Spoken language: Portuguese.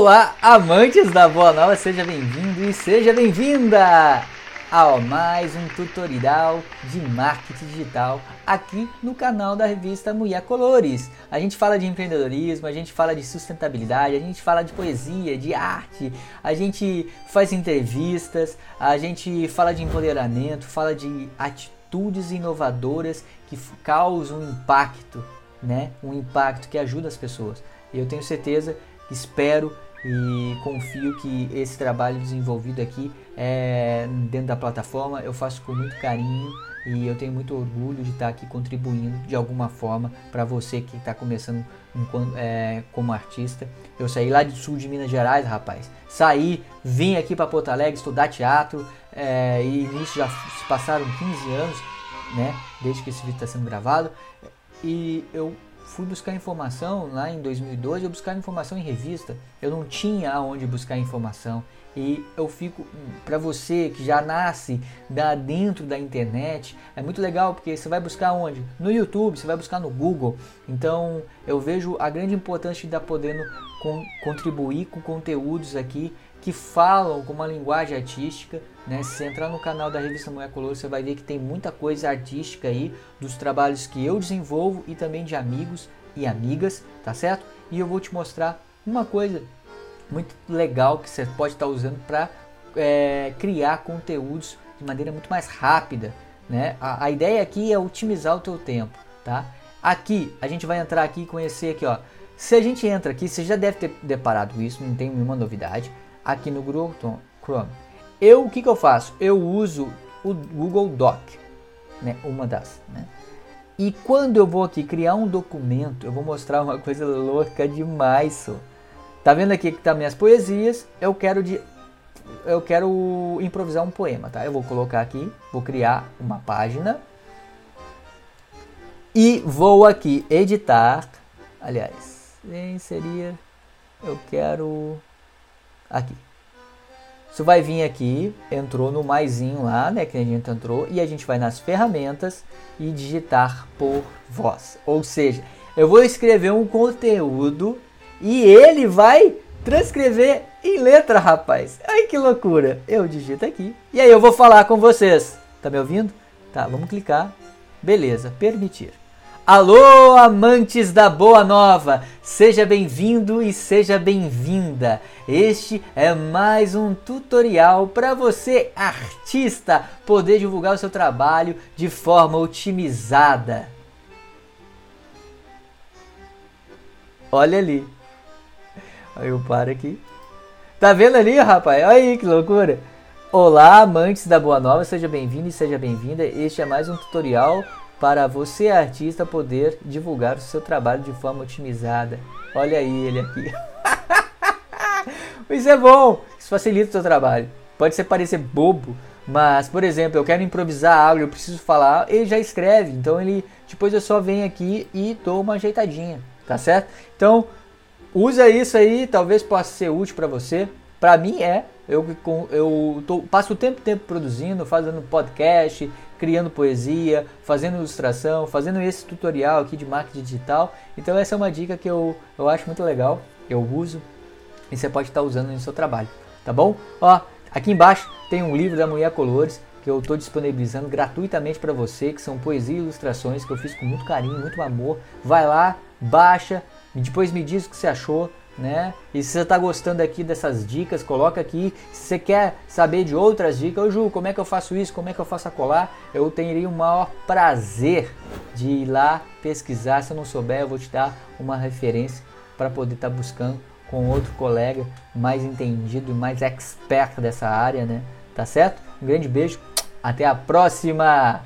Olá, amantes da Boa Nova, seja bem-vindo e seja bem-vinda ao mais um tutorial de marketing digital aqui no canal da revista Mulher Colores. A gente fala de empreendedorismo, a gente fala de sustentabilidade, a gente fala de poesia, de arte, a gente faz entrevistas, a gente fala de empoderamento, fala de atitudes inovadoras que causam impacto, né? Um impacto que ajuda as pessoas. Eu tenho certeza espero e confio que esse trabalho desenvolvido aqui é, dentro da plataforma eu faço com muito carinho e eu tenho muito orgulho de estar aqui contribuindo de alguma forma para você que está começando um, é, como artista. Eu saí lá do sul de Minas Gerais, rapaz. Saí, vim aqui para Porto Alegre estudar teatro é, e nisso já se passaram 15 anos, né? Desde que esse vídeo está sendo gravado. E eu fui buscar informação lá em 2012, eu buscava informação em revista. Eu não tinha aonde buscar informação. E eu fico para você que já nasce da dentro da internet, é muito legal porque você vai buscar onde? No YouTube, você vai buscar no Google. Então, eu vejo a grande importância de estar podendo com, contribuir com conteúdos aqui que falam com uma linguagem artística. Né? Se entrar no canal da revista Mulher Color, você vai ver que tem muita coisa artística aí dos trabalhos que eu desenvolvo e também de amigos e amigas, tá certo? E eu vou te mostrar uma coisa muito legal que você pode estar usando para é, criar conteúdos de maneira muito mais rápida. Né? A, a ideia aqui é otimizar o teu tempo, tá? Aqui a gente vai entrar aqui e conhecer aqui, ó. Se a gente entra aqui, você já deve ter deparado isso, não tem nenhuma novidade aqui no Google Chrome. Eu, o que, que eu faço? Eu uso o Google Doc, né? Uma das, né? E quando eu vou aqui criar um documento, eu vou mostrar uma coisa louca demais, só. Tá vendo aqui que tá minhas poesias? Eu quero de eu quero improvisar um poema, tá? Eu vou colocar aqui, vou criar uma página e vou aqui editar, aliás, seria eu quero aqui. Você vai vir aqui, entrou no maisinho lá, né, que a gente entrou, e a gente vai nas ferramentas e digitar por voz. Ou seja, eu vou escrever um conteúdo e ele vai transcrever em letra, rapaz. Ai que loucura. Eu digito aqui e aí eu vou falar com vocês. Tá me ouvindo? Tá, vamos clicar. Beleza, permitir. Alô, amantes da Boa Nova! Seja bem-vindo e seja bem-vinda! Este é mais um tutorial para você, artista, poder divulgar o seu trabalho de forma otimizada. Olha ali. Aí eu paro aqui. Tá vendo ali, rapaz? Olha aí que loucura! Olá, amantes da Boa Nova, seja bem-vindo e seja bem-vinda. Este é mais um tutorial para você, artista, poder divulgar o seu trabalho de forma otimizada. Olha aí ele aqui. Isso é bom, isso facilita o seu trabalho. Pode ser parecer bobo, mas, por exemplo, eu quero improvisar algo, eu preciso falar, ele já escreve. Então ele depois eu só venho aqui e dou uma ajeitadinha, tá certo? Então, usa isso aí, talvez possa ser útil para você. Para mim é, eu, eu tô, passo o tempo tempo produzindo, fazendo podcast, criando poesia, fazendo ilustração, fazendo esse tutorial aqui de marketing digital. Então essa é uma dica que eu, eu acho muito legal, eu uso e você pode estar usando no seu trabalho, tá bom? Ó, aqui embaixo tem um livro da Mulher Colores que eu estou disponibilizando gratuitamente para você, que são poesia e ilustrações que eu fiz com muito carinho, muito amor. Vai lá, baixa, e depois me diz o que você achou né? E se você está gostando aqui dessas dicas, coloca aqui. Se você quer saber de outras dicas, ô Ju, como é que eu faço isso? Como é que eu faço a colar? Eu teria o maior prazer de ir lá pesquisar. Se eu não souber, eu vou te dar uma referência para poder estar tá buscando com outro colega mais entendido e mais expert dessa área, né? Tá certo? Um grande beijo, até a próxima!